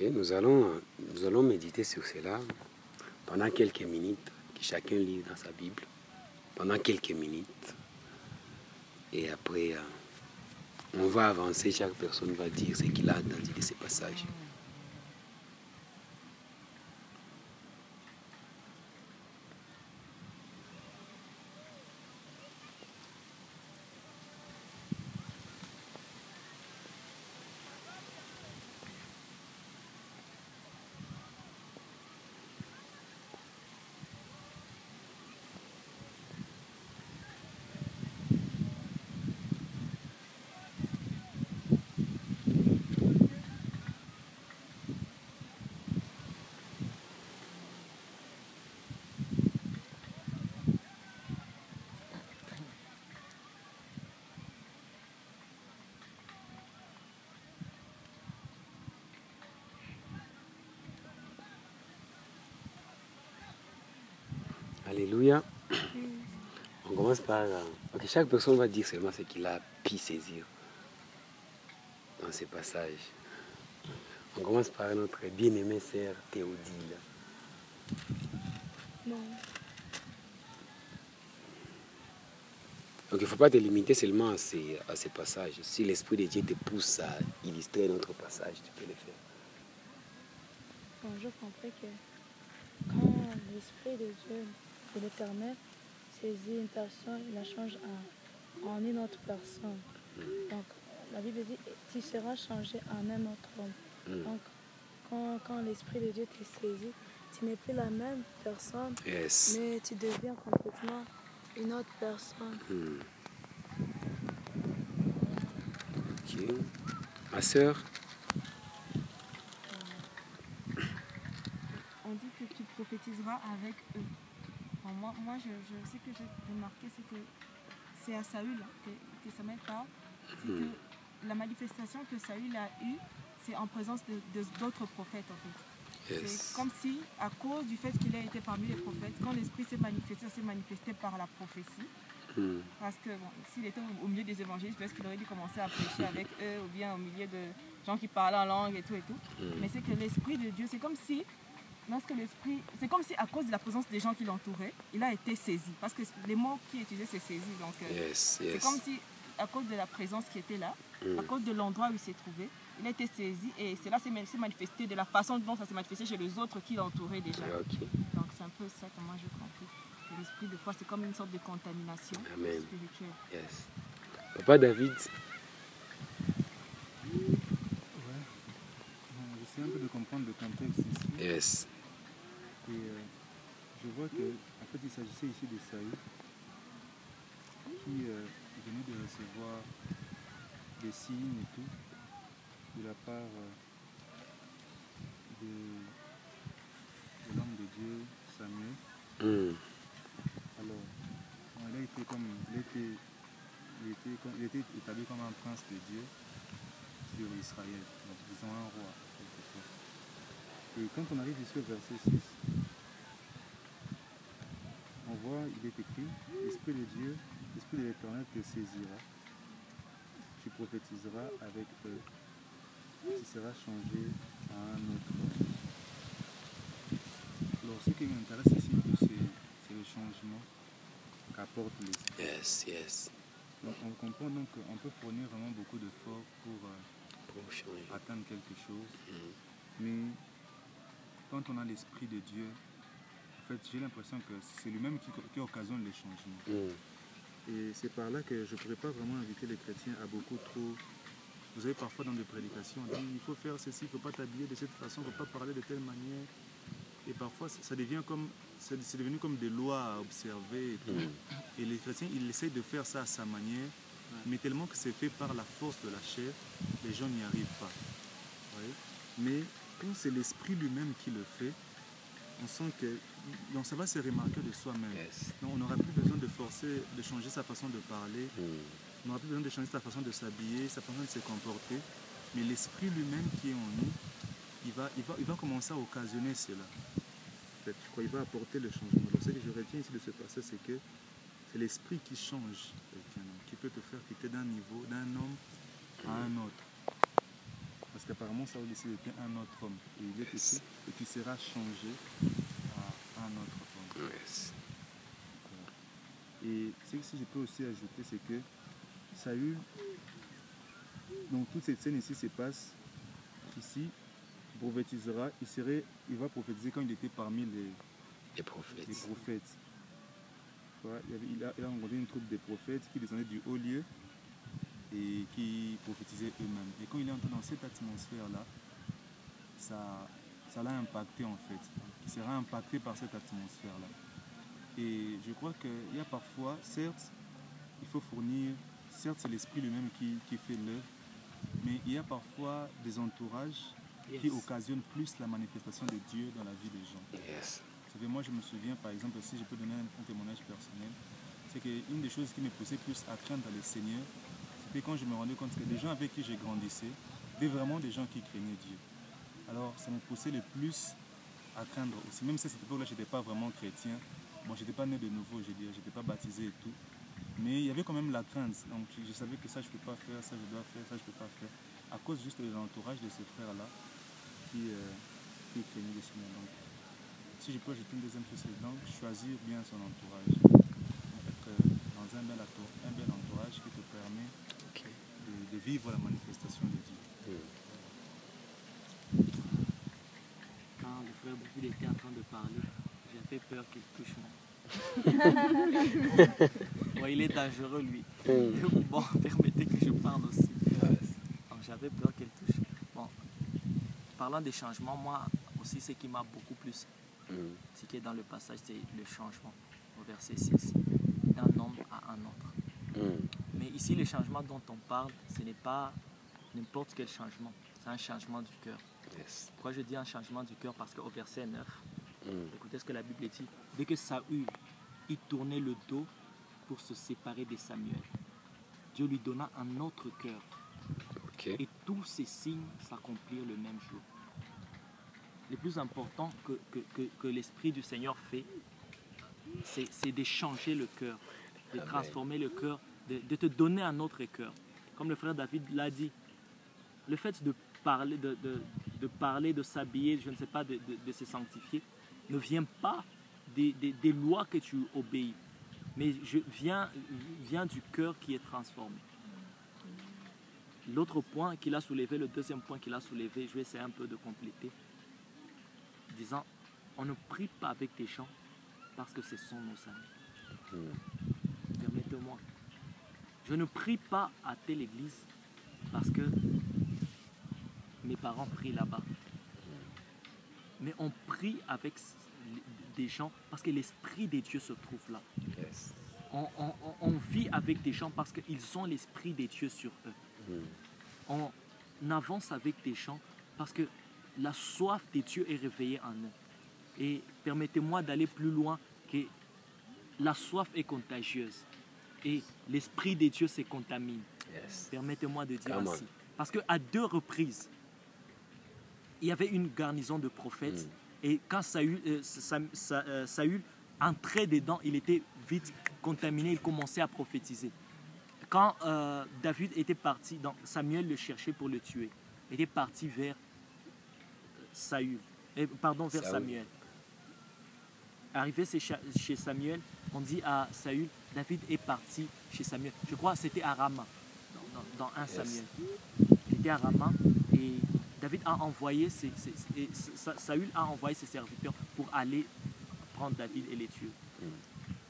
Ok, nous allons, nous allons méditer sur cela pendant quelques minutes, que chacun lit dans sa Bible, pendant quelques minutes. Et après, euh, on va avancer, chaque personne va dire ce qu'il a entendu de ces passages. Alléluia. On commence par... ok, chaque personne va dire seulement ce qu'il a pu saisir dans ces passages. On commence par notre bien-aimée sœur Théodile. Non. Donc il ne faut pas te limiter seulement à ces, à ces passages. Si l'Esprit de Dieu te pousse à illustrer notre passage, tu peux le faire. Bon, je comprends que quand l'Esprit de Dieu, de l'Éternel, saisit une personne, il la change en, en une autre personne. Donc, la Bible dit, tu seras changé en un autre homme. Mm. Donc, quand, quand l'Esprit de Dieu te saisit, tu n'es plus la même personne, Yes. mais tu deviens complètement une autre personne. Hmm. Ok. Ma sœur, on dit que tu prophétiseras avec eux. Moi, moi je, je sais que j'ai remarqué, c'est que c'est à Saül que, que ça m'aide pas. C'est Hmm. que la manifestation que Saül a eue, c'est en présence de de- d'autres prophètes en fait. yes. C'est comme si, à cause du fait qu'il a été parmi les prophètes, quand l'Esprit s'est manifesté, s'est manifesté par la prophétie. Hmm. Parce que bon, s'il était au- milieu des évangélistes, peut-être qu'il aurait dû commencer à prêcher avec eux, ou bien au milieu de gens qui parlaient en langue et tout et tout. Hmm. Mais c'est que l'Esprit de Dieu, c'est comme si, lorsque l'Esprit, c'est comme si à cause de la présence des gens qui l'entouraient, il a été saisi. Parce que les mots qui utilisés, c'est saisi. Donc, euh, Yes, c'est yes. comme si, à cause de la présence qui était là, à cause de l'endroit où il s'est trouvé, il a été saisi et cela s'est manifesté de la façon dont ça s'est manifesté chez les autres qui l'entouraient déjà. Ok. Donc, c'est un peu ça que moi je compris. Que L'esprit, des fois, c'est comme une sorte de contamination Amen. spirituelle. Yes. Papa David, Ouais. Bon, J'essaie un peu de comprendre le contexte ici. yes. Et euh, je vois que en fait, il s'agissait ici de Saül qui euh, venait de recevoir des signes et tout de la part euh, de, de l'homme de Dieu, Samuel. Hmm. Alors, il a été comme il était, il était, comme- il était établi comme un prince de Dieu sur Israël, donc disons un roi. Et quand on arrive ici au verset 6, on voit, il est écrit, l'Esprit de Dieu, l'Esprit de l'Éternel te saisira, tu prophétiseras avec eux, tu seras changé à un autre. Alors, ce qui m'intéresse ici, c'est le changement qu'apporte l'Esprit. Yes, yes. Donc, on comprend donc qu'on peut fournir vraiment beaucoup d'efforts pour euh, Pour changer. atteindre quelque chose, Hmm. mais quand on a l'Esprit de Dieu, fait, j'ai l'impression que c'est lui-même qui, qui occasionne les changements. Hmm. Et c'est par là que je ne pourrais pas vraiment inviter les chrétiens à beaucoup trop. Vous savez, parfois dans des prédications, on dit il faut faire ceci, il ne faut pas t'habiller de cette façon, il ne faut pas parler de telle manière. Et parfois, ça devient comme. C'est c'est devenu comme des lois à observer et tout. Et les chrétiens, ils essayent de faire ça à sa manière, mais tellement que c'est fait par la force de la chair, les gens n'y arrivent pas. Vous voyez? Mais quand c'est l'esprit lui-même qui le fait, on sent que. Donc ça va se remarquer de soi-même. Yes. Donc, on n'aura plus besoin de forcer, de changer sa façon de parler, Hmm. on n'aura plus besoin de changer sa façon de s'habiller, sa façon de se comporter, mais l'esprit lui-même qui est en nous, il va, il va, il va commencer à occasionner cela. Je crois qu'il va apporter le changement. Donc ce que je retiens ici de ce passage, c'est que c'est l'esprit qui change qui peut te faire quitter d'un niveau, d'un homme à un autre. Parce qu'apparemment Saül ici était un autre homme. Et il est ici, et tu seras changé Yes. Et ce que je peux aussi ajouter, c'est que Saül, donc toute cette scène ici se passe ici, prophétisera, il, serait, il va prophétiser quand il était parmi les, Les les prophètes. il, avait- il a, il a rencontré une troupe de prophètes qui descendaient du haut lieu et qui prophétisaient eux-mêmes. Et quand il est entré dans cette atmosphère-là, ça ça l'a impacté en fait. Sera impacté par cette atmosphère-là. Et je crois qu'il y a parfois, certes, il faut fournir, certes c'est l'esprit lui-même qui, qui fait l'œuvre, mais il y a parfois des entourages qui occasionnent plus la manifestation de Dieu dans la vie des gens. Yes. Vous savez, moi je me souviens par exemple, si je peux donner un, un témoignage personnel, c'est qu'une des choses qui me poussait plus à craindre le Seigneur, c'était quand je me rendais compte que les gens avec qui j'ai grandissé, étaient vraiment des gens qui craignaient Dieu. Alors ça me poussait le plus à craindre aussi, même si à cette époque-là je n'étais pas vraiment chrétien, bon je n'étais pas né de nouveau, je veux dire, je n'étais pas baptisé et tout, mais il y avait quand même la crainte, donc je, savais que ça je ne peux pas faire, ça je dois faire, ça je ne peux pas faire, à cause juste de l'entourage de ces frères-là qui, euh, qui craignaient le Seigneur. Donc, si je peux ajouter une deuxième chose, c'est donc choisir bien son entourage. Être euh, dans un bel, atto- un bel entourage qui te permet de, de vivre la manifestation de Dieu. Frère David était en train de parler, j'avais peur qu'il touche moi. Il est dangereux lui. Mm. Bon, permettez que je parle aussi. J'avais peur qu'elle touche. Bon, parlant des changements, moi aussi, ce qui m'a beaucoup plus Mm. ce qui est dans le passage, c'est le changement au verset 6, d'un homme à un autre. Mm. Mais ici, le changement dont on parle, ce n'est pas n'importe quel changement, c'est un changement du cœur. Yes. Pourquoi je dis un changement du cœur? Parce qu'au verset 9, Mm. écoutez ce que la Bible dit, dès que Saül y tournait le dos pour se séparer de Samuel, Dieu lui donna un autre cœur et tous ces signes s'accomplirent le même jour. Le plus important que, que, que, que l'Esprit du Seigneur fait, c'est c'est de changer le cœur, de Amen. transformer le cœur, de, de te donner un autre cœur. Comme le frère David l'a dit, le fait de parler, de, de, de parler, de s'habiller, je ne sais pas, de, de, de se sanctifier, ne vient pas des, des, des lois que tu obéis, mais je, vient, vient du cœur qui est transformé. L'autre point qu'il a soulevé, le deuxième point qu'il a soulevé, je vais essayer un peu de compléter, disant, on ne prie pas avec des gens parce que ce sont nos amis. Permettez-moi. Je ne prie pas à telle église parce que mes parents prient là-bas. Mais on prie avec des gens parce que l'Esprit de Dieu se trouve là. Yes. On, on- on- on vit avec des gens parce qu'ils ont l'Esprit de Dieu sur eux. Mm. On avance avec des gens parce que la soif de Dieu est réveillée en eux. Et permettez-moi d'aller plus loin que la soif est contagieuse et l'Esprit de Dieu se contamine. Yes. Permettez-moi de dire Come on. ainsi. Parce qu'à deux reprises, il y avait une garnison de prophètes. Mm. Et quand Saül, euh, Sa- Sa- euh, Saül entrait dedans, il était vite contaminé, il commençait à prophétiser. Quand euh, David était parti, donc Samuel le cherchait pour le tuer, il était parti vers Saül, pardon, vers Saül. Samuel. Arrivé chez Samuel, on dit à Saül, David est parti chez Samuel. Je crois que c'était à Rama, dans, dans 1 Yes. Samuel. Il était à Rama et David a envoyé ses, ses- et Sa- Saül a envoyé ses serviteurs pour aller prendre David et les tuer. Mm.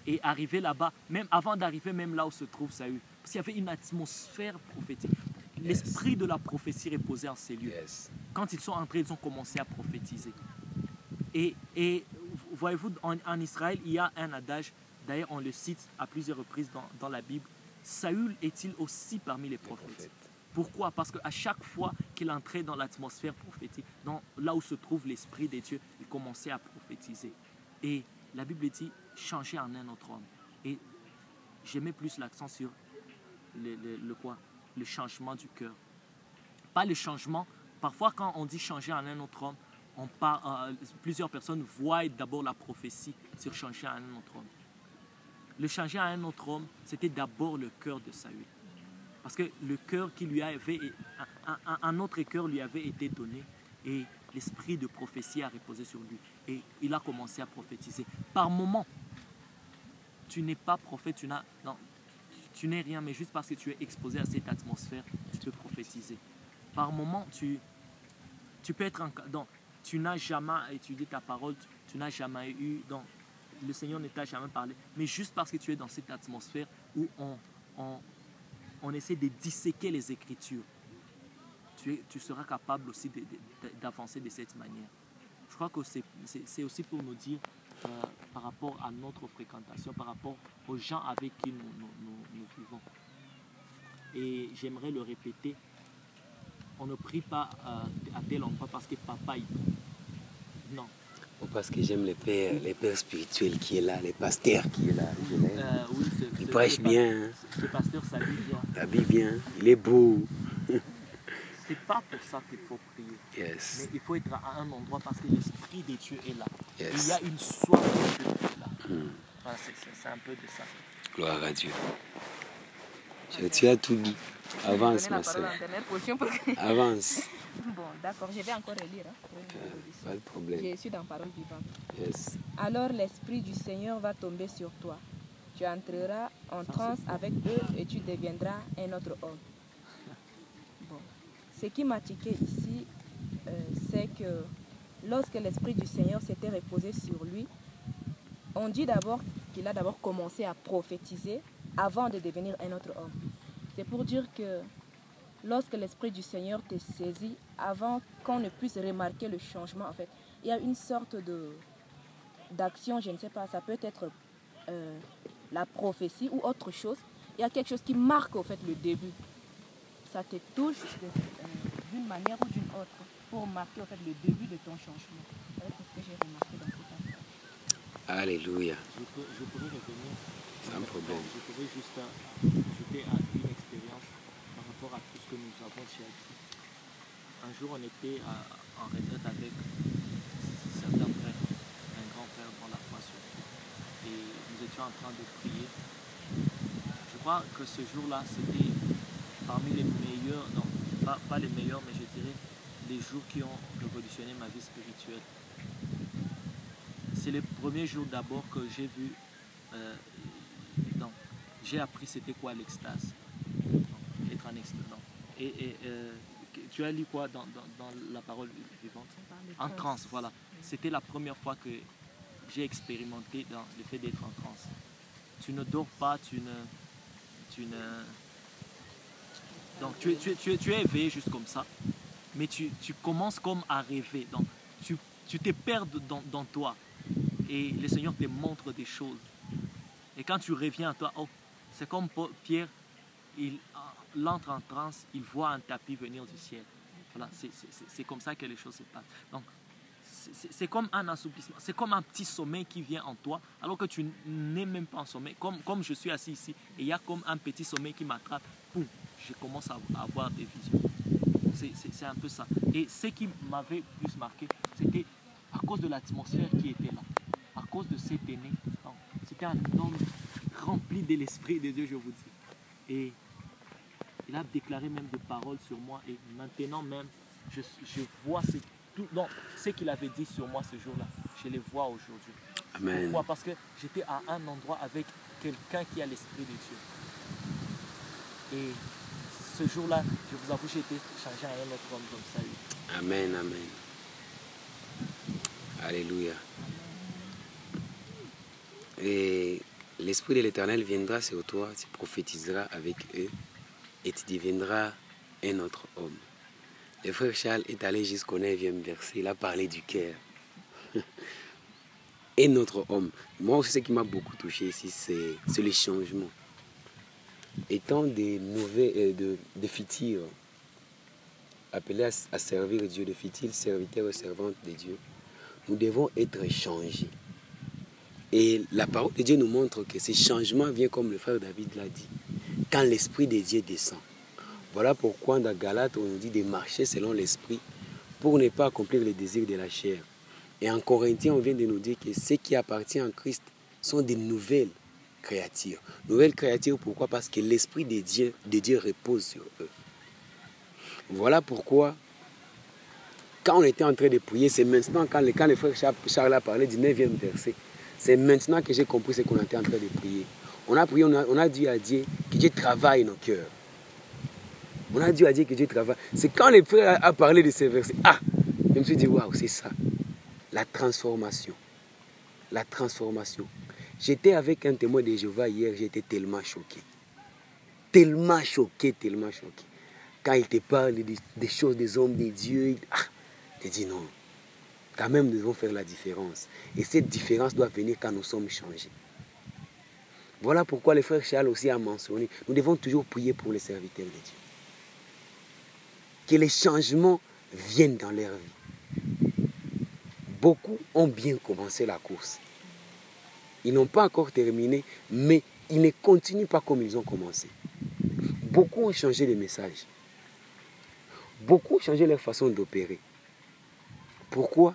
Et arrivé là-bas, même avant d'arriver même là où se trouve Saül, parce qu'il y avait une atmosphère prophétique. L'esprit de la prophétie reposait en ces lieux Yes. quand ils sont entrés, ils ont commencé à prophétiser. Et, et voyez-vous, en, en Israël, il y a un adage, d'ailleurs on le cite à plusieurs reprises dans, dans la Bible, Saül est-il aussi parmi les prophètes. Pourquoi? Parce qu'à chaque fois qu'il entrait dans l'atmosphère prophétique, là où se trouve l'Esprit de Dieu, il commençait à prophétiser. Et la Bible dit changer en un autre homme. Et mets plus l'accent sur le, changement du cœur. Pas le changement. Parfois, quand on dit changer en un autre homme, euh, plusieurs personnes voient d'abord la prophétie sur changer en un autre homme. Le changer en un autre homme, c'était d'abord le cœur de Saül. Parce que le cœur qui lui avait un, un- autre cœur lui avait été donné et l'esprit de prophétie a reposé sur lui. Et il a commencé à prophétiser. Par moment, tu n'es pas prophète, tu n'as, tu n'es rien, mais juste parce que tu es exposé à cette atmosphère, tu peux prophétiser. Par moment, tu, tu peux être donc, tu n'as jamais étudié ta parole, tu, n'as jamais eu, donc, le Seigneur ne t'a jamais parlé, mais juste parce que tu es dans cette atmosphère où on, on essaie de disséquer les Écritures, tu, es- tu seras capable aussi de- de- d'avancer de cette manière. Je crois que c'est- aussi pour nous dire, euh, par rapport à notre fréquentation, par rapport aux gens avec qui nous, nous- nous- nous vivons. Et j'aimerais le répéter, on ne prie pas euh, à tel endroit parce que papa y prie. Non. Ou parce que j'aime les pères, les pères spirituels qui est là, les pasteurs qui est là. Euh, oui, Il prêche bien. Ce pasteur s'habille bien. il habille bien, il est beau. C'est pas pour ça qu'il faut prier. Mais il faut être à un endroit parce que l'Esprit de Dieu est là. Il y a une soif de Dieu qui est là. Hmm. Voilà, c'est- c'est c'est un peu de ça. Gloire à Dieu. Je- Tu as tout dit. Avance, ma soeur. Avance. Bon, d'accord, je vais encore relire. hein, Euh, audition. Pas de problème. Je suis dans Parole vivante. Yes. Alors l'Esprit du Seigneur va tomber sur toi. Tu entreras en transe avec eux et tu deviendras un autre homme. Bon. Ce qui m'a tiqué ici, euh, c'est que lorsque l'Esprit du Seigneur s'était reposé sur lui, on dit d'abord qu'il a d'abord commencé à prophétiser avant de devenir un autre homme. C'est pour dire que lorsque l'Esprit du Seigneur te saisit, avant qu'on ne puisse remarquer le changement, en fait, il y a une sorte de d'action, je ne sais pas, ça peut être euh, la prophétie ou autre chose. Il y a quelque chose qui marque au fait le début. Ça te touche euh, d'une manière ou d'une autre pour marquer au fait le début de ton changement. C'est ce que j'ai remarqué dans ce passage. Alléluia. Je, peux, je pourrais revenir. Sans problème. Je pourrais juste euh, ajouter à une expérience par rapport à tout ce que nous avons dit. Un jour, on était à- en retraite avec certains frères, un grand frère dans la foi surtout. Et nous étions en train de prier. Je crois que ce jour-là, c'était parmi les meilleurs, non, pas, pas les meilleurs, mais je dirais les jours qui ont révolutionné ma vie spirituelle. C'est le premier jour d'abord que j'ai vu, euh, non, j'ai appris c'était quoi l'extase. Être en extase. non. Et, et, euh, tu as lu quoi dans, dans- dans la parole vivante? En transe, voilà. C'était la première fois que j'ai expérimenté dans le fait d'être en transe. Tu ne dors pas, tu ne. Tu ne donc tu, es- tu, tu, tu es éveillé juste comme ça, mais tu, tu commences comme à rêver. Donc tu, tu te perds dans, dans toi et le Seigneur te montre des choses. Et quand tu reviens à toi, oh, c'est comme Pierre, il, entre en transe, il voit un tapis venir du ciel. Voilà, c'est comme ça que les choses se passent. Donc, c'est- comme un assouplissement, c'est comme un petit sommeil qui vient en toi, alors que tu n'es même pas en sommeil. Comme, comme je suis assis ici, et il y a comme un petit sommeil qui m'attrape, poum, je commence à, avoir des visions. C'est- un peu ça. Et ce qui m'avait plus marqué, c'était à cause de l'atmosphère qui était là, à cause de cet aîné. Donc, C'était un homme rempli de l'Esprit de Dieu, je vous dis. Et il a déclaré même des paroles sur moi. Et maintenant même, je, je vois ce, tout, non, ce qu'il avait dit sur moi ce jour-là. Je les vois aujourd'hui. Amen. Pourquoi? Parce que j'étais à un endroit avec quelqu'un qui a l'Esprit de Dieu. Et ce jour-là, je vous avoue, j'ai été changé à un autre homme comme ça. oui. Amen, amen. Alléluia. Et l'Esprit de l'Éternel viendra sur toi, tu prophétiseras avec eux et tu deviendras un autre homme. Le frère Charles est allé jusqu'au 9e verset, il a parlé du cœur. un autre homme. Moi aussi, ce qui m'a beaucoup touché ici, c'est le changement. Étant des mauvais, euh, de, futurs, appelés à, servir Dieu, de futiles serviteurs et servantes de Dieu, nous devons être changés. Et la parole de Dieu nous montre que ce changement vient comme le frère David l'a dit, quand l'Esprit de Dieu descend. Voilà pourquoi dans Galates, on nous dit de marcher selon l'Esprit pour ne pas accomplir les désirs de la chair. Et en Corinthiens, on vient de nous dire que ceux qui appartiennent en Christ sont des nouvelles créatures. Nouvelles créatures, pourquoi? Parce que l'Esprit de Dieu, de Dieu repose sur eux. Voilà pourquoi, quand on était en train de prier, c'est maintenant, quand le, quand le frère Charles- Charles a parlé du 9e verset, c'est maintenant que j'ai compris ce qu'on était en train de prier. On a prié, on a, on a dit à Dieu que Dieu travaille nos cœurs. On a dit à Dieu que Dieu travaille. C'est quand le frère a, a parlé de ces versets, ah, je me suis dit, waouh, c'est ça. La transformation. La transformation. J'étais avec un témoin de Jéhovah hier, j'étais tellement choqué. Tellement choqué, tellement choqué. Quand il te parle des, choses des hommes, des dieux, il- ah, te dis non. Quand même, nous devons faire la différence. Et cette différence doit venir quand nous sommes changés. Voilà pourquoi le frère Charles aussi a mentionné, nous devons toujours prier pour les serviteurs de Dieu. Que les changements viennent dans leur vie. Beaucoup ont bien commencé la course. Ils n'ont pas encore terminé, mais ils ne continuent pas comme ils ont commencé. Beaucoup ont changé de message. Beaucoup ont changé leur façon d'opérer. Pourquoi?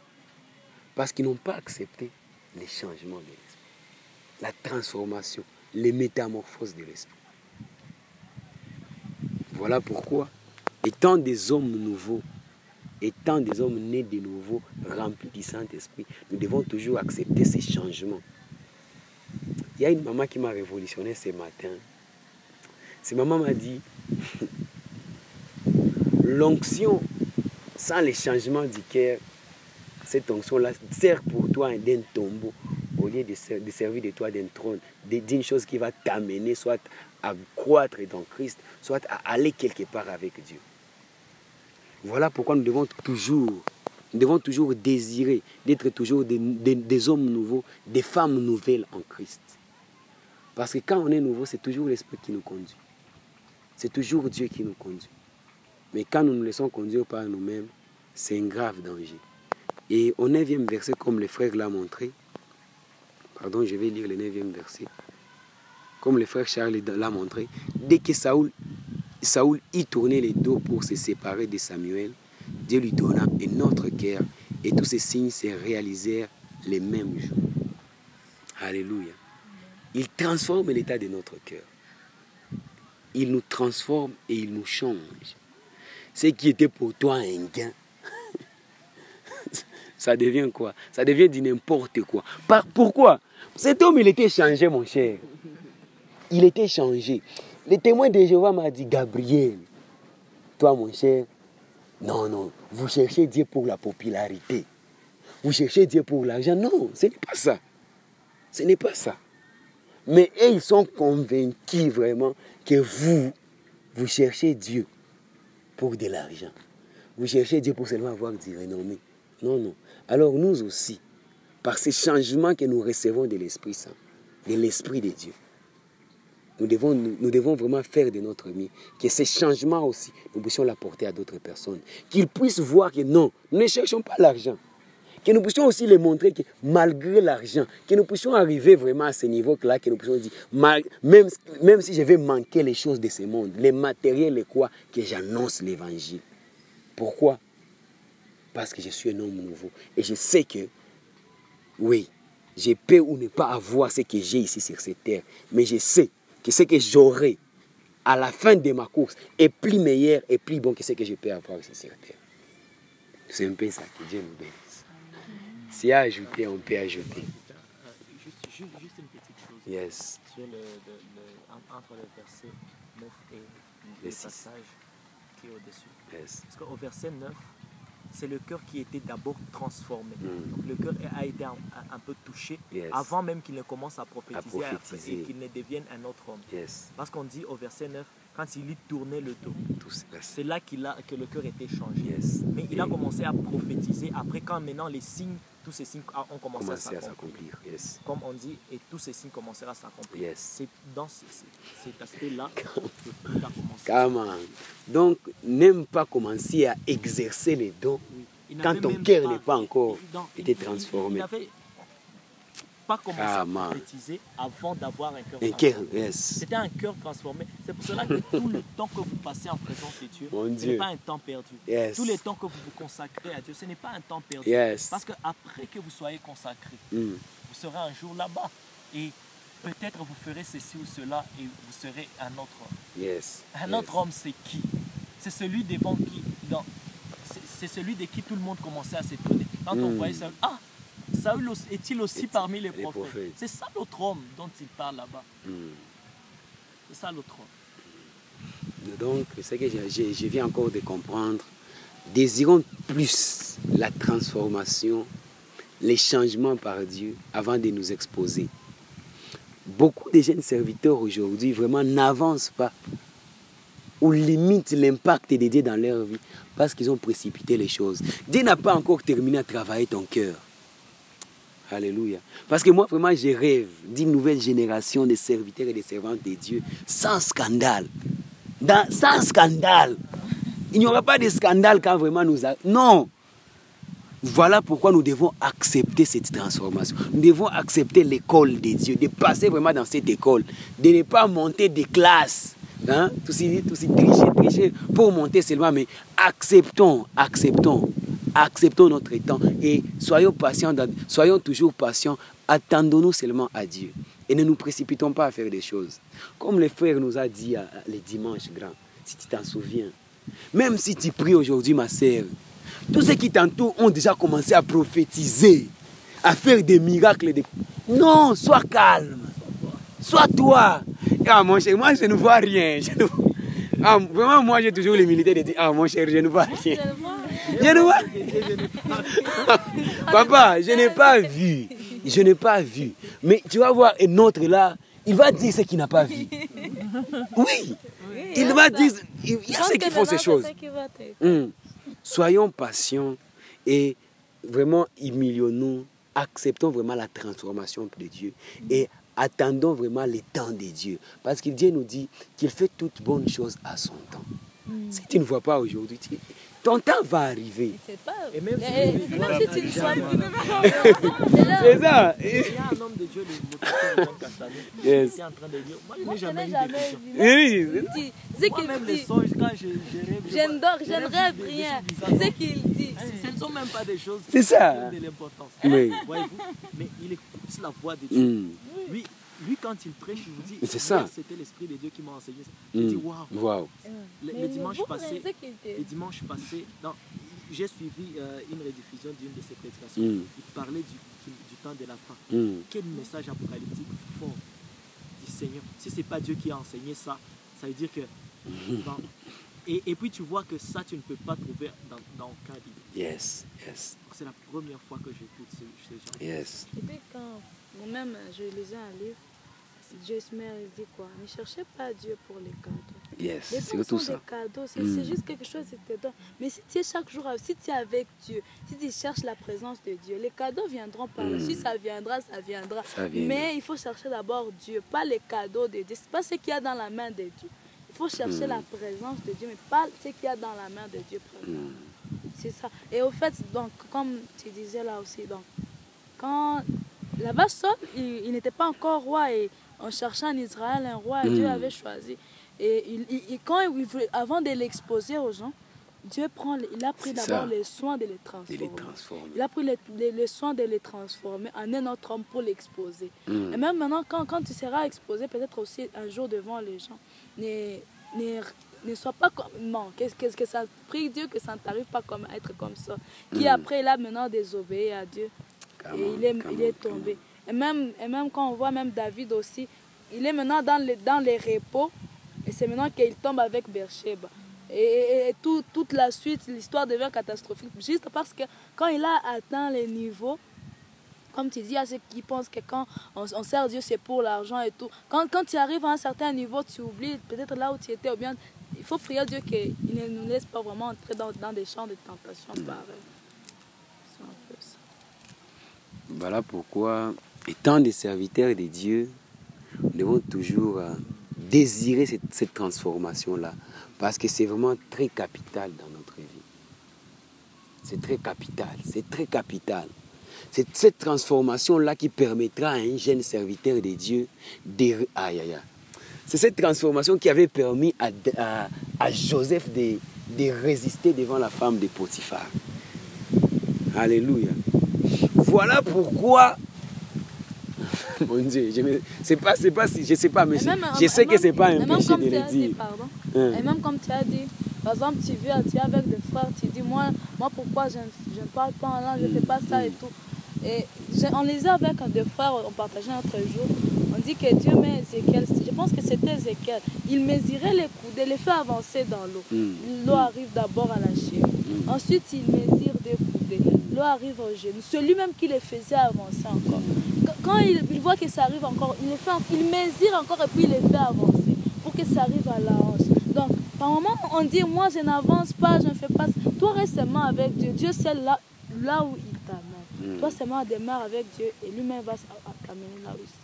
Parce qu'ils n'ont pas accepté les changements de l'esprit, la transformation, les métamorphoses de l'esprit. Voilà pourquoi, étant des hommes nouveaux, étant des hommes nés de nouveau, remplis du Saint-Esprit, nous devons toujours accepter ces changements. Il y a une maman qui m'a révolutionné ce matin. Cette maman m'a dit, l'onction sans les changements du cœur, cette onction-là sert pour toi d'un tombeau au lieu de, de servir de toi d'un trône, d'une chose qui va t'amener soit à croître dans Christ, soit à aller quelque part avec Dieu. Voilà pourquoi nous devons toujours, nous devons toujours désirer d'être toujours des, hommes nouveaux, des femmes nouvelles en Christ. Parce que quand on est nouveau, c'est toujours l'Esprit qui nous conduit. C'est toujours Dieu qui nous conduit. Mais quand nous nous laissons conduire par nous-mêmes, c'est un grave danger. Et au neuvième verset, comme le frère l'a montré, pardon, je vais lire le neuvième verset, comme le frère Charles l'a montré, dès que Saoul, Saoul y tournait les dos pour se séparer de Samuel, Dieu lui donna un autre cœur et tous ces signes se réalisèrent les mêmes jours. Alléluia. Il transforme l'état de notre cœur. Il nous transforme et il nous change. Ce qui était pour toi un gain, ça devient quoi? Ça devient du n'importe quoi. Par- pourquoi? Cet homme, il était changé, mon cher. Il était changé. Le témoin de Jéhovah m'a dit, Gabriel, toi, mon cher, non, non, vous cherchez Dieu pour la popularité. Vous cherchez Dieu pour l'argent. Non, ce n'est pas ça. Ce n'est pas ça. Mais ils sont convaincus vraiment que vous, vous cherchez Dieu pour de l'argent. Vous cherchez Dieu pour seulement avoir du renommée. Non, non. Alors nous aussi, par ces changements que nous recevons de l'Esprit Saint, de l'Esprit de Dieu, nous devons, nous, devons vraiment faire de notre mieux. Que ces changements aussi, nous puissions l'apporter à d'autres personnes. Qu'ils puissent voir que non, nous ne cherchons pas l'argent. Que nous puissions aussi les montrer que malgré l'argent, que nous puissions arriver vraiment à ce niveau-là, que nous puissions dire, même, même si je vais manquer les choses de ce monde, les matériels et quoi, que j'annonce l'évangile. Pourquoi? Parce que je suis un homme nouveau. Et je sais que, oui, je peux ou ne pas avoir ce que j'ai ici sur cette terre. Mais je sais que ce que j'aurai à la fin de ma course est plus meilleur et plus bon que ce que je peux avoir sur terre. C'est un peu ça que Dieu nous bénisse. S'il y a à ajouter, on peut ajouter. Juste, juste, juste une petite chose. Yes. Sur le, le- le- en- entre le verset 9 et Le passage qui est au-dessus. Yes. Parce qu'au verset 9, c'est le cœur qui était d'abord transformé. Mm. Donc le cœur a été un, peu touché Yes. avant même qu'il ne commence à prophétiser, À prophétiser. et qu'il ne devienne un autre homme. Yes. Parce qu'on dit au verset 9, quand il lui tournait le dos, c'est là qu'il a, que le cœur était changé. Yes. Mais il a commencé à prophétiser après quand maintenant les signes, tous ces signes ont commencé, commencer à s'accomplir. Yes. Comme on dit, et tous ces signes commenceront à s'accomplir. Yes. C'est dans ce- ce- cet aspect-là que tout a commencé. Come on. Donc, n'aime pas commencer à exercer les dons Oui. Quand ton cœur n'est pas encore été il- transformé. Il pas commencé Ah, à man. prophétiser avant d'avoir un cœur Un transformé. yes. C'était un cœur transformé. C'est pour cela que tout le temps que vous passez en présence de Dieu, Mon ce n'est pas un temps perdu. Yes. Tout le temps que vous vous consacrez à Dieu, ce n'est pas un temps perdu. Yes. Parce qu'après que vous soyez consacré, Mm. vous serez un jour là-bas. Et peut-être vous ferez ceci ou cela et vous serez un autre homme. Yes. Un autre homme, c'est qui? C'est celui devant qui, c'est- celui de qui tout le monde commençait à s'étonner. Quand on Mm. voyait Saül, ah, Saül est-il aussi parmi les les prophètes prophètes? C'est ça l'autre homme dont il parle là-bas. Hmm. C'est ça l'autre homme. Donc, c'est que je, je- je viens encore de comprendre. Désirons plus la transformation, les changements par Dieu avant de nous exposer. Beaucoup de jeunes serviteurs aujourd'hui vraiment n'avancent pas ou limitent l'impact de Dieu dans leur vie parce qu'ils ont précipité les choses. Dieu n'a pas encore terminé à travailler ton cœur. Alléluia. Parce que moi, vraiment, je rêve d'une nouvelle génération de serviteurs et de servantes de Dieu sans scandale. Sans scandale. Il n'y aura pas de scandale quand vraiment nous... Non. Voilà pourquoi nous devons accepter cette transformation. Nous devons accepter l'école de Dieu, de passer vraiment dans cette école, de ne pas monter des classes. Hein? Tout aussi, tout aussi tricher, tricher pour monter seulement, mais acceptons, acceptons, acceptons notre temps et soyons patients, soyons toujours patients, attendons-nous seulement à Dieu et ne nous précipitons pas à faire des choses. Comme le frère nous a dit les dimanches grands, si tu t'en souviens, même si tu pries aujourd'hui, ma sœur, tous ceux qui t'entourent ont déjà commencé à prophétiser, à faire des miracles. Non, sois calme. Sois toi. Ah, moi, je ne vois rien. Ah, vraiment, moi, j'ai toujours l'humilité de dire Ah, mon cher, je ne vois rien. Je ne vois Papa, je n'ai pas vu. Je n'ai pas vu. Mais tu vas voir un autre là, il va dire ce qu'il n'a pas vu. Oui. Il va dire. Il y a ceux qui font ces choses. Soyons patients et vraiment humilions-nous, acceptons vraiment la transformation de Dieu et attendons vraiment les temps de Dieu. Parce que Dieu nous dit qu'il fait toutes bonnes choses à son temps. Si tu ne vois pas aujourd'hui, tu- ton temps va arriver. C'est pas. Et même si tu- même ne sois C'est ça. Il y a un homme de Dieu, le Castanet, Yes. qui est en train de dire Moi, je n'ai je jamais eu jamais de vision. vu. Oui, C'est qu'il les dit. songes, quand je, je rêve, Je ne dors, je je ne rêve rien. C'est qu'il dit. Ce ne sont même pas des choses C'est ça. qui ont de l'importance. Oui. Voyez-vous Mais il écoute la voix de Dieu. Lui, lui, quand il prêche, il vous dit C'est ça. C'était l'Esprit de Dieu qui m'a enseigné ça. Je dis Hum. Waouh Waouh. Le, le Mais dimanche passé, c'est dit. le dimanche passé, non, j'ai suivi euh, une rediffusion d'une de ses prédications. Hum. Il parlait du, du- du temps de la fin. Hum. Quel message apocalyptique fort du Seigneur. Si ce n'est pas Dieu qui a enseigné ça, ça veut dire que. dans- et, et puis tu vois que ça, tu ne peux pas trouver dans, dans aucun livre. Yes, yes, C'est la première fois que j'écoute ce, ces gens. yes. Et puis quand moi-même je lisais un livre, Joyce il dit quoi? Ne cherchez pas Dieu pour les cadeaux. Yes, Les c'est tout ça. des cadeaux, c'est Mm. juste quelque chose qui te donne. Mais si tu es chaque jour, si tu es avec Dieu, si tu cherches la présence de Dieu, les cadeaux viendront par Mm. suite. Ça viendra, ça viendra. Ça. Mais il faut chercher d'abord Dieu, pas les cadeaux de Dieu. C'est pas ce qu'il y a dans la main de Dieu. Il faut chercher Mm. la présence de Dieu, mais pas ce qu'il y a dans la main de Dieu. Hum. C'est ça. Et au fait, donc, comme tu disais là aussi, donc, quand là-bas, Saul, il, il n'était pas encore roi et on cherchait en Israël un roi et Dieu Mm. avait choisi. Et il, il- quand avant de l'exposer aux gens, Dieu prend, il a pris d'abord les soins de les De transformer. les transformer. Il a pris les, les- les soins de les transformer en un autre homme pour l'exposer. Hum. Et même maintenant, quand, quand tu seras exposé, peut-être aussi un jour devant les gens, ne, ne, ne sois pas comme. Non, qu'est-ce que, que ça. Prie Dieu que ça ne t'arrive pas comme à être comme ça. Qui Mm. après, il a maintenant désobéi à Dieu. Et il est, il est tombé. Et même, et même quand on voit même David aussi, il est maintenant dans les, dans les repos. Et c'est maintenant qu'il tombe avec Beersheba. Et, et- et tout- toute la suite, l'histoire devient catastrophique. Juste parce que quand il a atteint les niveaux, comme tu dis, il y a ceux qui pensent que quand on, on sert Dieu, c'est pour l'argent et tout. Quand, quand tu arrives à un certain niveau, tu oublies peut-être là où tu étais, ou bien il faut prier à Dieu qu'il ne nous laisse pas vraiment entrer dans, dans des champs de tentation pareils. C'est un peu ça. Voilà pourquoi, étant des serviteurs de Dieu, nous devons toujours euh, désirer cette, transformation-là. Parce que c'est vraiment très capital dans notre vie. C'est très capital. C'est très capital. C'est cette transformation-là qui permettra à un jeune serviteur de Dieu de... Aïe, aïe, aïe. C'est cette transformation qui avait permis à, à- à Joseph de, de résister devant la femme de Potiphar. Alléluia. Voilà pourquoi. Mon Dieu, je ne c'est pas, c'est pas, si- je sais pas, mais Et je, je sais et que même- c'est pas et un péché de le dire. pardon. Hein. Et même comme tu as dit, Par exemple, tu viens, tu es avec des frères, tu dis, moi, moi pourquoi je ne je parle pas en langue, je ne fais pas ça et tout. Et j'ai- on lisait avec un des frères, on partageait notre jour. On dit que Dieu met Ézéchiel, je pense que c'était Ézéchiel, il mesurait les coudées, les fait avancer dans l'eau. Mm. L'eau arrive d'abord à la cheville. Mm. Ensuite, il coudées. L'eau arrive au genou. Celui même qui les faisait avancer encore. Quand- il, il voit que ça arrive encore, il, les fait, il mesure encore et puis il les fait avancer pour que ça arrive à la hanche. Donc, par moment, on dit, moi, je n'avance pas, je ne fais pas. Toi, reste seulement avec Dieu. Dieu, c'est là, là où il t'amène. Mm. Toi, seulement démarre avec Dieu et lui-même va t'amener là où il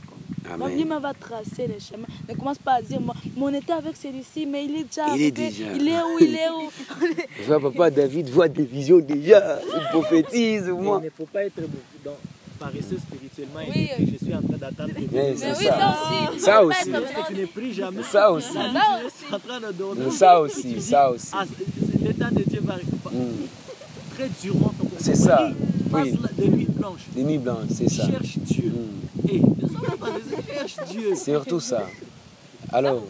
Amen. lui-même va tracer les chemins. Ne commence pas à dire, moi, mais on était avec celui-ci, mais il est déjà Il est arrivé. déjà. Il est où, il est où? Je vois papa David voit des visions déjà. Il prophétise, moi. il ne faut pas être dans- paresseux spirituellement et Oui. dire que je suis en train d'attendre que Dieu Mais oui, ça. ça aussi. Ça aussi. tu ne pries jamais. Ça aussi. Ça en train de dormir. Ça aussi, ça aussi. Ah, c'est- l'état de Dieu va Mm. très durement. ton C'est ça. Oui. Des nuits blanches, c'est ça. Cherche Dieu. Mm. Et cherche Dieu. C'est surtout ça. Alors,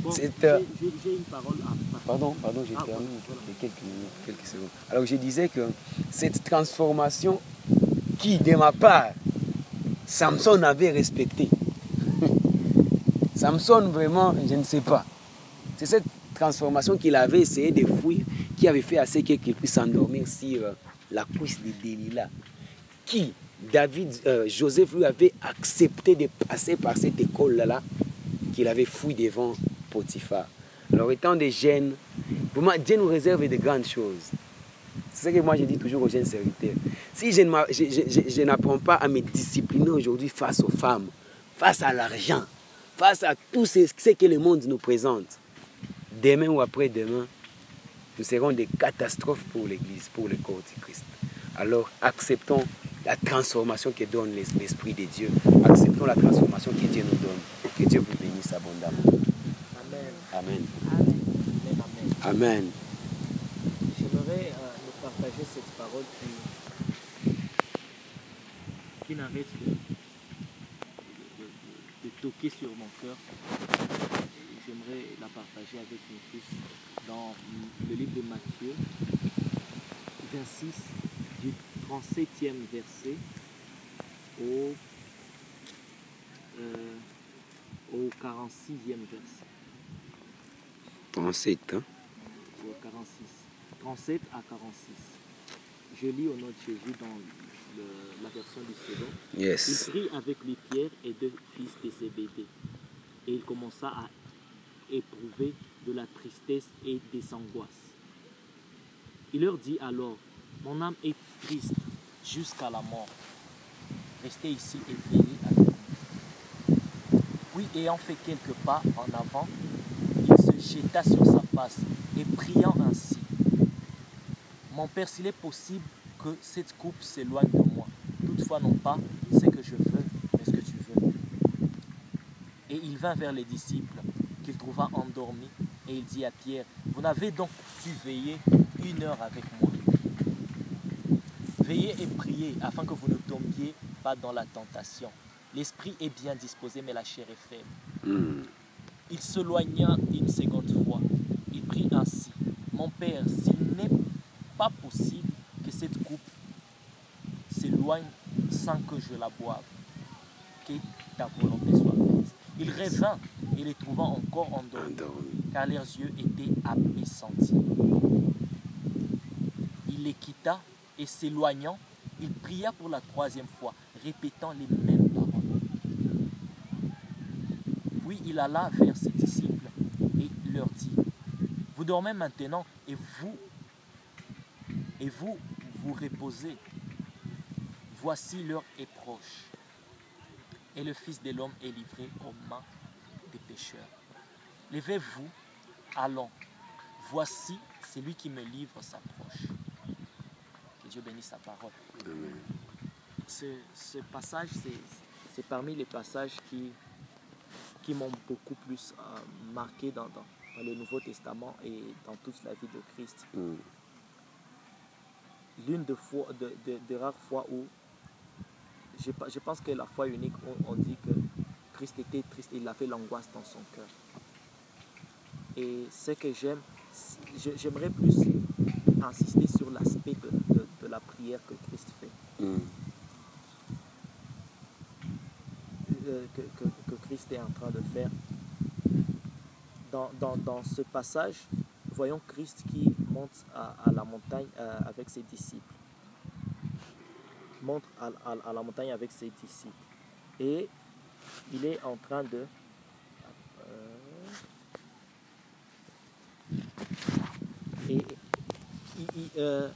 Bon, C'est, j'ai euh, une parole à pardon, pardon, j'ai Ah, terminé voilà. quelques minutes, quelques secondes. Alors, je disais que cette transformation qui, de ma part, Samson avait respecté. Samson, vraiment, je ne sais pas. C'est cette transformation qu'il avait essayé de fuir qui avait fait assez qu'il puisse s'endormir sur euh, la cuisse de Delilah. Qui, David, euh, Joseph lui avait accepté de passer par cette école-là qu'il avait fui devant Potiphar. Alors, étant des jeunes, vraiment, Dieu nous réserve de grandes choses. C'est ce que moi je dis toujours aux jeunes serviteurs. Si je, n'apprends pas à me discipliner aujourd'hui face aux femmes, face à l'argent, face à tout ce que le monde nous présente, demain ou après-demain, nous serons des catastrophes pour l'Église, pour le corps du Christ. Alors acceptons la transformation que donne l'es- l'Esprit de Dieu. Acceptons la transformation que Dieu nous donne. Que Dieu vous bénisse abondamment. Amen. Amen. Amen. Amen. Amen. J'aimerais euh, nous partager cette parole qui, qui n'arrête de, de- de- de toquer sur mon cœur. J'aimerais la partager avec mes fils dans le livre de Matthieu 26 du 37e verset au, euh, au 46e verset. 37, hein? au 46. 37 à 46. Je lis au nom de Jésus dans le- la version du second. Il Yes. prit avec lui Pierre et deux fils de Zébédée. Et il commença à éprouver de la tristesse et des angoisses. Il leur dit alors, mon âme est triste jusqu'à la mort. Restez ici et veillez avec moi. Puis ayant fait quelques pas en avant, il se jeta sur sa face et priant ainsi. Mon Père, s'il est possible que cette coupe s'éloigne de moi, toutefois non pas ce que je veux, mais ce que tu veux. Et il vint vers les disciples qu'il trouva endormis et il dit à Pierre, vous n'avez donc pu veiller une heure avec moi. Veillez et priez afin que vous ne tombiez pas dans la tentation. L'esprit est bien disposé, mais la chair est faible. Hmm. Il s'éloigna une seconde fois. Il prit ainsi. Mon Père, s'il n'est pas possible que cette coupe s'éloigne sans que je la boive, que ta volonté soit. Il revint et les trouva encore endormis, Endormi. car leurs yeux étaient apesantis. Il les quitta et s'éloignant, il pria pour la troisième fois, répétant les mêmes paroles. Puis il alla vers ses disciples et leur dit, vous dormez maintenant et vous, et vous vous reposez. Voici l'heure est proche. Et le Fils de l'homme est livré aux mains des pécheurs. Levez-vous, allons. Voici celui qui me livre s'approche. Que Dieu bénisse sa parole. Amen. Ce, ce passage, c'est, parmi les passages qui, qui m'ont beaucoup plus euh, marqué dans, dans- dans le Nouveau Testament et dans toute la vie de Christ. Hmm. L'une de, fois, de, de- des rares fois où je, pe- je pense que la foi unique, on, on dit que Christ était triste, il avait l'angoisse dans son cœur. Et ce que j'aime, j'aimerais plus insister sur l'aspect de, de- de la prière que Christ fait, Mm. euh, que, que- que Christ est en train de faire. Dans, dans- dans ce passage, voyons Christ qui monte à, à la montagne euh, avec ses disciples. Monte à, à- la montagne avec ses disciples. Et il est en train de... euh, et euh,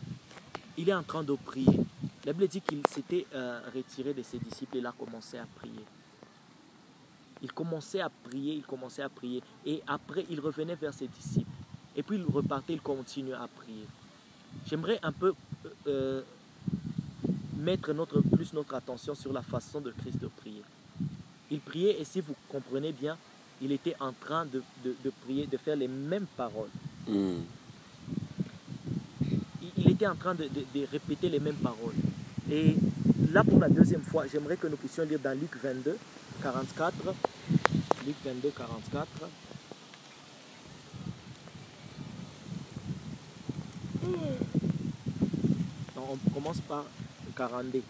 il est en train de prier. La Bible dit qu'il s'était euh, retiré de ses disciples et il a commencé à prier. Il commençait à prier, il commençait à prier. Et après, il revenait vers ses disciples. Et puis il repartait, il continuait à prier. J'aimerais un peu mettre notre, plus notre attention sur la façon de Christ de prier. Il priait et si vous comprenez bien, il était en train de, de- de prier, de faire les mêmes paroles. Mm. il- il était en train de, de- de répéter les mêmes paroles. Et là, pour la deuxième fois, j'aimerais que nous puissions lire dans Luc 22, 44. Luc 22, 44. Non, on commence par 42.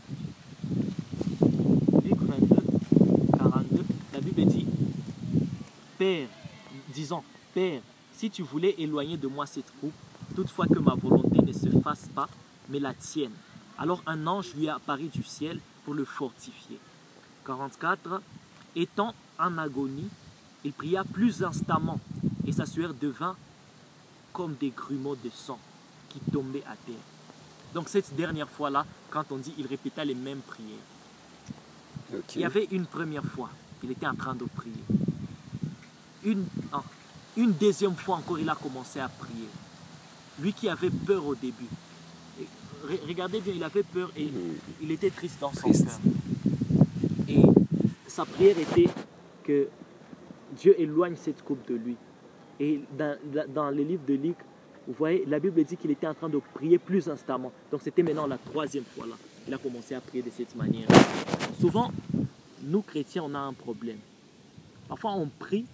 Luc 22, 42. La Bible dit Père, disons, Père, si tu voulais éloigner de moi cette coupe, toutefois que ma volonté ne se fasse pas, mais la tienne. Alors un ange lui apparut du ciel pour le fortifier. 44. Étant en agonie, il pria plus instamment, et sa sueur devint comme des grumeaux de sang qui tombaient à terre. Donc cette dernière fois-là, quand on dit il répéta les mêmes prières. Il y avait une première fois, il était en train de prier. Une, une deuxième fois encore, il a commencé à prier. Lui qui avait peur au début. Regardez bien, il avait peur et Mm. il était triste dans son Triste. cœur. Et sa prière était que Dieu éloigne cette coupe de lui. Et dans, dans les livres de Luc, vous voyez, la Bible dit qu'il était en train de prier plus instamment. Donc c'était maintenant la troisième fois là. Il a commencé à prier de cette manière. Souvent, nous chrétiens, on a un problème. Parfois, on prie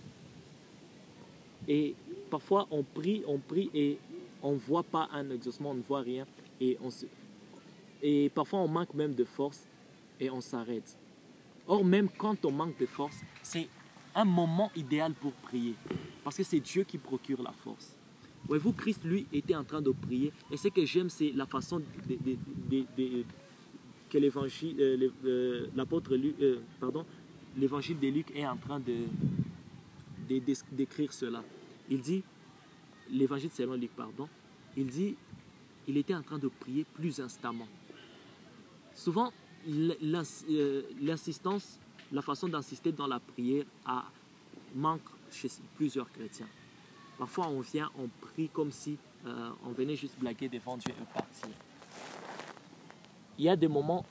et parfois, on prie, on prie et on ne voit pas un exaucement, on ne voit rien. Et, on se- et parfois, on manque même de force et on s'arrête. Or, même quand on manque de force, c'est un moment idéal pour prier. Parce que c'est Dieu qui procure la force. Voyez-vous, Christ, lui, était en train de prier. Et ce que j'aime, c'est la façon de- de- de- de- que l'évangile, euh, euh, euh, pardon, l'évangile de Luc est en train de, de- d'écrire cela. Il dit, l'évangile selon Luc, pardon, il dit, il était en train de prier plus instamment. Souvent, l'insistance, la façon d'insister dans la prière manque chez plusieurs chrétiens. Parfois, on vient, on prie comme si euh, on venait juste blaguer devant Dieu et partir. Il y a des moments,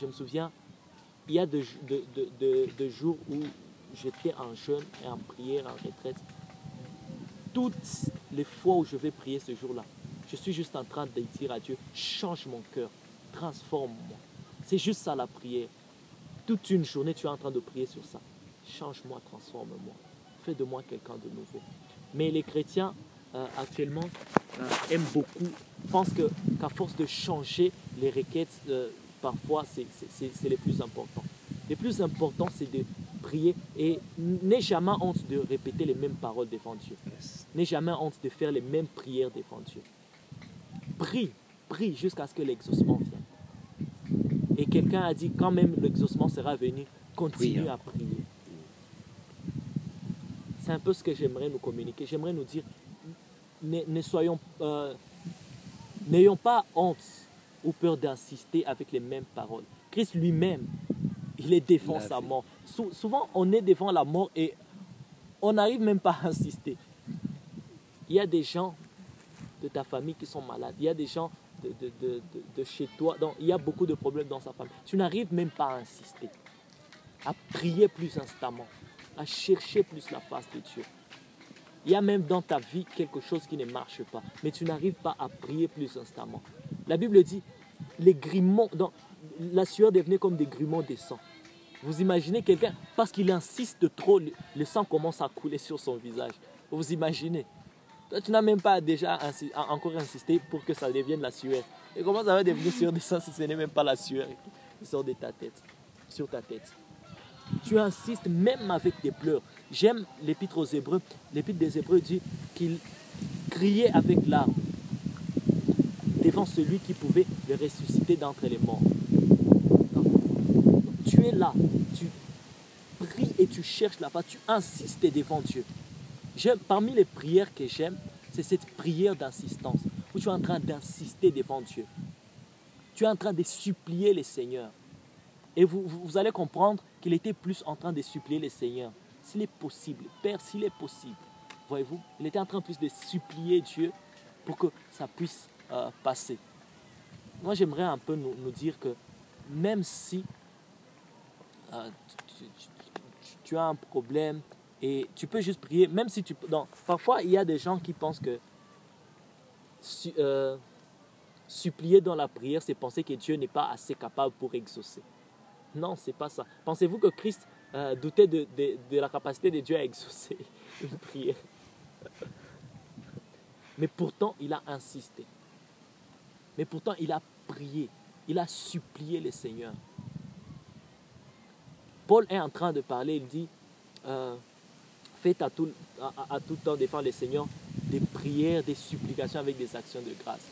je me souviens, il y a de, de, de, de- de jours où j'étais en jeûne et en prière, en retraite. Toutes les fois où je vais prier ce jour-là, je suis juste en train de dire à Dieu, change mon cœur, transforme-moi. C'est juste ça la prière. Toute une journée, tu es en train de prier sur ça. Change-moi, transforme-moi. Fais de moi quelqu'un de nouveau. Mais les chrétiens, euh, actuellement, euh, aiment beaucoup, pensent que- qu'à force de changer les requêtes, euh, parfois, c'est- c'est c'est- c'est le plus important. Le plus important, c'est de prier et n'aie jamais honte de répéter les mêmes paroles devant Dieu. N'aie jamais honte de faire les mêmes prières devant Dieu. Prie, prie jusqu'à ce que l'exaucement vienne. Et quelqu'un a dit, quand même l'exaucement sera venu, continue à prier. C'est un peu ce que j'aimerais nous communiquer. J'aimerais nous dire, ne, ne soyons, euh, n'ayons pas honte ou peur d'insister avec les mêmes paroles. Christ lui-même, il est a sa mort. Sou- souvent, on est devant la mort et on n'arrive même pas à insister. Il y a des gens de ta famille qui sont malades. Il y a des gens de, de- de- de- de chez toi. Donc, il y a beaucoup de problèmes dans sa famille. Tu n'arrives même pas à insister, à prier plus instamment, à chercher plus la face de Dieu. Il y a même dans ta vie quelque chose qui ne marche pas, mais tu n'arrives pas à prier plus instamment. La Bible dit, les grimons, donc, la sueur devenait comme des grumeaux de sang. Vous imaginez quelqu'un, parce qu'il insiste trop, le, sang commence à couler sur son visage. Vous imaginez Toi, tu n'as même pas déjà encore insisté pour que ça devienne la sueur. Et comment ça va devenir sueur de sang si ce n'est même pas la sueur qui sort de ta tête, sur ta tête? Tu insistes même avec tes pleurs. J'aime l'épître aux Hébreux. L'épître des Hébreux dit qu'il criait avec larmes devant celui qui pouvait le ressusciter d'entre les morts. Tu es là, tu pries et tu cherches face, tu insistes devant Dieu. Parmi les prières que j'aime, c'est cette prière d'insistance, où tu es en train d'insister devant Dieu. Tu es en train de supplier le Seigneur. Et vous- vous allez comprendre qu'il était plus en train de supplier le Seigneur. S'il est possible, Père, s'il est possible, voyez-vous, il était en train plus de supplier Dieu pour que ça puisse euh, passer. Moi, j'aimerais un peu nous, dire que même si euh, tu, as un problème et tu peux juste prier, même si tu... Non, parfois, il y a des gens qui pensent que euh, supplier dans la prière, c'est penser que Dieu n'est pas assez capable pour exaucer. Non, c'est pas ça. Pensez-vous que Christ euh, doutait de, la capacité de Dieu à exaucer une prière? Mais pourtant, il a insisté. Mais pourtant, il a prié. Il a supplié le Seigneur. Paul est en train de parler, il dit, euh, faites à tout, tout temps devant le Seigneur des prières, des supplications avec des actions de grâce.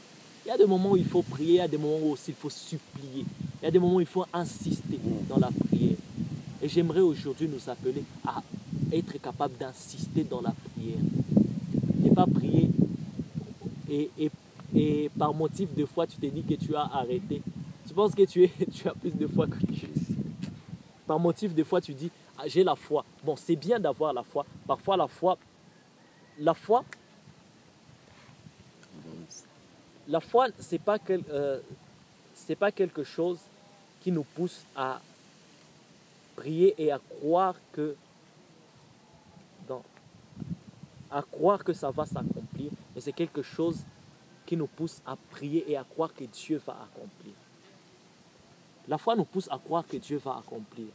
Il y a des moments où il faut prier, il y a des moments où il faut supplier. Il y a des moments où il faut insister dans la prière. Et j'aimerais aujourd'hui nous appeler à être capable d'insister dans la prière. Et pas prier et, et, et par motif de foi, tu te dis que tu as arrêté. Tu penses que tu, es, tu as plus de foi que Jésus. Par motif de foi, tu dis, ah, j'ai la foi. Bon, c'est bien d'avoir la foi. Parfois, la foi, la foi, la foi, c'est pas quel- euh, c'est pas quelque chose qui nous pousse à prier et à croire que à croire que ça va s'accomplir, mais c'est quelque chose qui nous pousse à prier et à croire que Dieu va accomplir. La foi nous pousse à croire que Dieu va accomplir.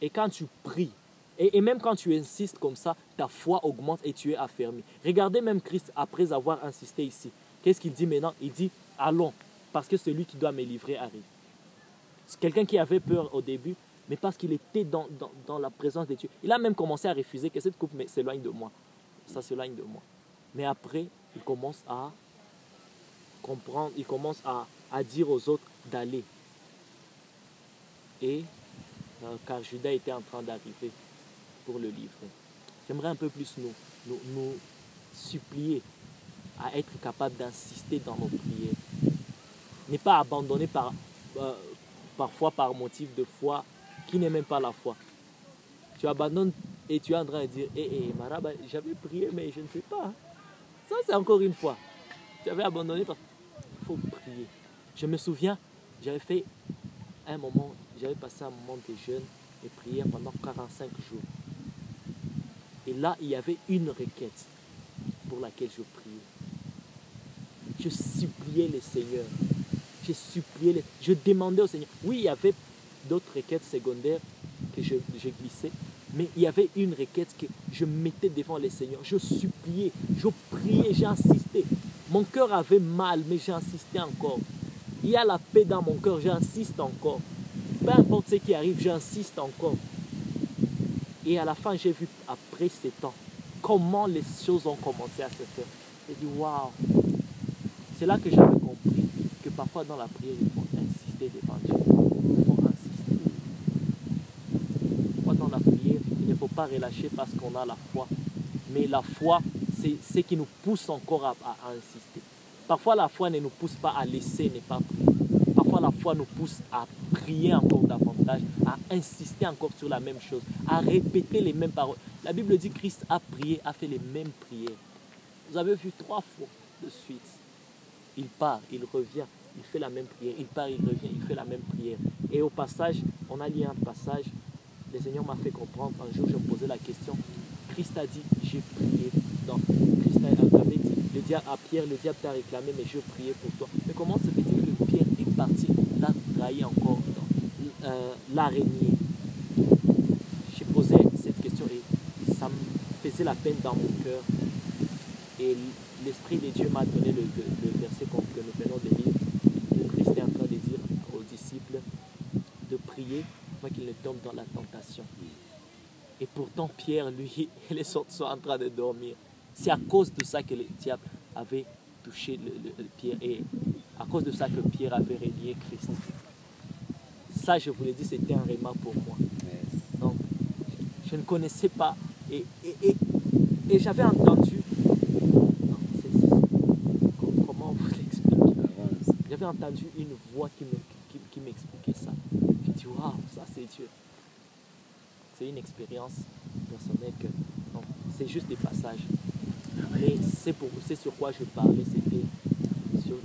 Et quand tu pries, et, et même quand tu insistes comme ça, ta foi augmente et tu es affermi. Regardez même Christ après avoir insisté ici. Qu'est-ce qu'il dit maintenant? Il dit, allons, parce que celui qui doit me livrer arrive. C'est quelqu'un qui avait peur au début, mais parce qu'il était dans, dans- la présence de Dieu. Il a même commencé à refuser que cette coupe s'éloigne de moi. Ça s'éloigne de moi. Mais après, il commence à comprendre, il commence à, à dire aux autres d'aller. Et euh, car Judas était en train d'arriver pour le livrer. J'aimerais un peu plus nous, nous, nous supplier à être capable d'insister dans nos prières. Ne pas abandonner par, euh, parfois par motif de foi qui n'est même pas la foi. Tu abandonnes et tu es en train de dire, hé, hé, Maraba, j'avais prié, mais je ne sais pas. Ça, c'est encore une fois. Tu avais abandonné parce qu'il faut prier. Je me souviens, j'avais fait un moment, j'avais passé un moment de jeûne et prière pendant 45 jours. Et là, il y avait une requête pour laquelle je priais. Je suppliais le Seigneur. Suppliais, le- je demandais au Seigneur. Oui, il y avait d'autres requêtes secondaires que je, je glissais, mais il y avait une requête que je mettais devant le Seigneur. Je suppliais, je priais, j'ai insisté. Mon cœur avait mal, mais j'ai insisté encore. Il y a la paix dans mon cœur, j'insiste encore. Peu importe ce qui arrive, j'insiste encore. Et à la fin, j'ai vu, après ces temps, comment les choses ont commencé à se faire. J'ai dit, waouh! C'est là que j'avais compris parfois dans la prière, il faut insister devant Dieu. Il faut insister. Parfois dans la prière, il ne faut pas relâcher parce qu'on a la foi. Mais la foi, c'est ce qui nous pousse encore à, à- insister. Parfois, la foi ne nous pousse pas à laisser ne pas prier. Parfois, la foi nous pousse à prier encore davantage, à insister encore sur la même chose, à répéter les mêmes paroles. La Bible dit Christ a prié, a fait les mêmes prières. Vous avez vu trois fois de suite. Il part, il revient, il fait la même prière. Il part, il revient, il fait la même prière. Et au passage, on a lu un passage. Le Seigneur m'a fait comprendre. Un jour, je me posais la question. Christ a dit, j'ai prié. Donc, Christ avait dit, le diable, à Pierre, le diable t'a réclamé, mais je priais pour toi. Mais comment se fait-il que Pierre est parti, l'a trahi encore dans euh, l'araignée? J'ai posé cette question et ça me faisait la peine dans mon cœur. Et l'Esprit de Dieu m'a donné le, le- le verset que nous venons de lire. où Christ est en train de dire aux disciples de prier qu'ils ne tombent dans la tentation. Et pourtant, Pierre, lui, et les autres sont en train de dormir. C'est à cause de ça que le diable avait touché le, Pierre et à cause de ça que Pierre avait renié Christ. Ça, je vous l'ai dit, c'était un remarque pour moi. Donc, je ne connaissais pas. Et, et, et, j'avais entendu. Comment vous l'expliquer? J'avais entendu une voix qui me- qui, qui m'expliquait ça. J'ai dit, ça c'est Dieu. C'est une expérience personnelle que. c'est juste des passages. Mais c'est pour c'est sur quoi je parlais, c'était sur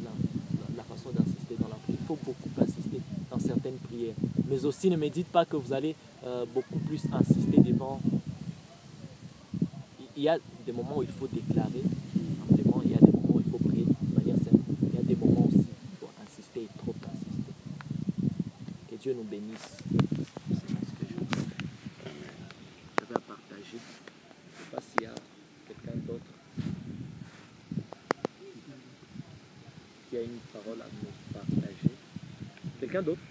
la, façon d'insister dans la prière. Il faut beaucoup insister dans certaines prières. Mais aussi, ne me dites pas que vous allez euh, beaucoup plus insister devant. Il y a des moments où il faut déclarer, simplement, il y a des moments où il faut prier de manière simple. Il y a des moments aussi où il faut insister et trop insister. Que Dieu nous bénisse. C'est ce que je à partager. Je ne sais pas s'il y a quelqu'un d'autre qui a une parole à nous partager. Quelqu'un d'autre?